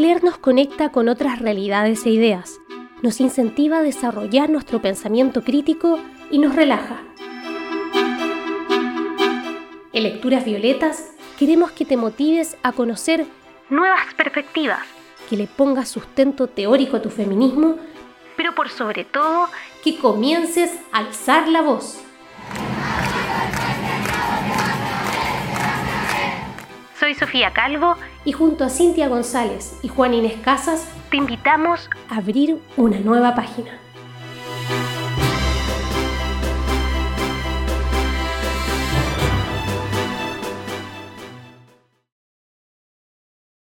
Leer nos conecta con otras realidades e ideas, nos incentiva a desarrollar nuestro pensamiento crítico y nos relaja. En Lecturas Violetas queremos que te motives a conocer nuevas perspectivas, que le pongas sustento teórico a tu feminismo, pero por sobre todo que comiences a alzar la voz. Soy Sofía Calvo y junto a Cintia González y Juan Inés Casas te invitamos a abrir una nueva página.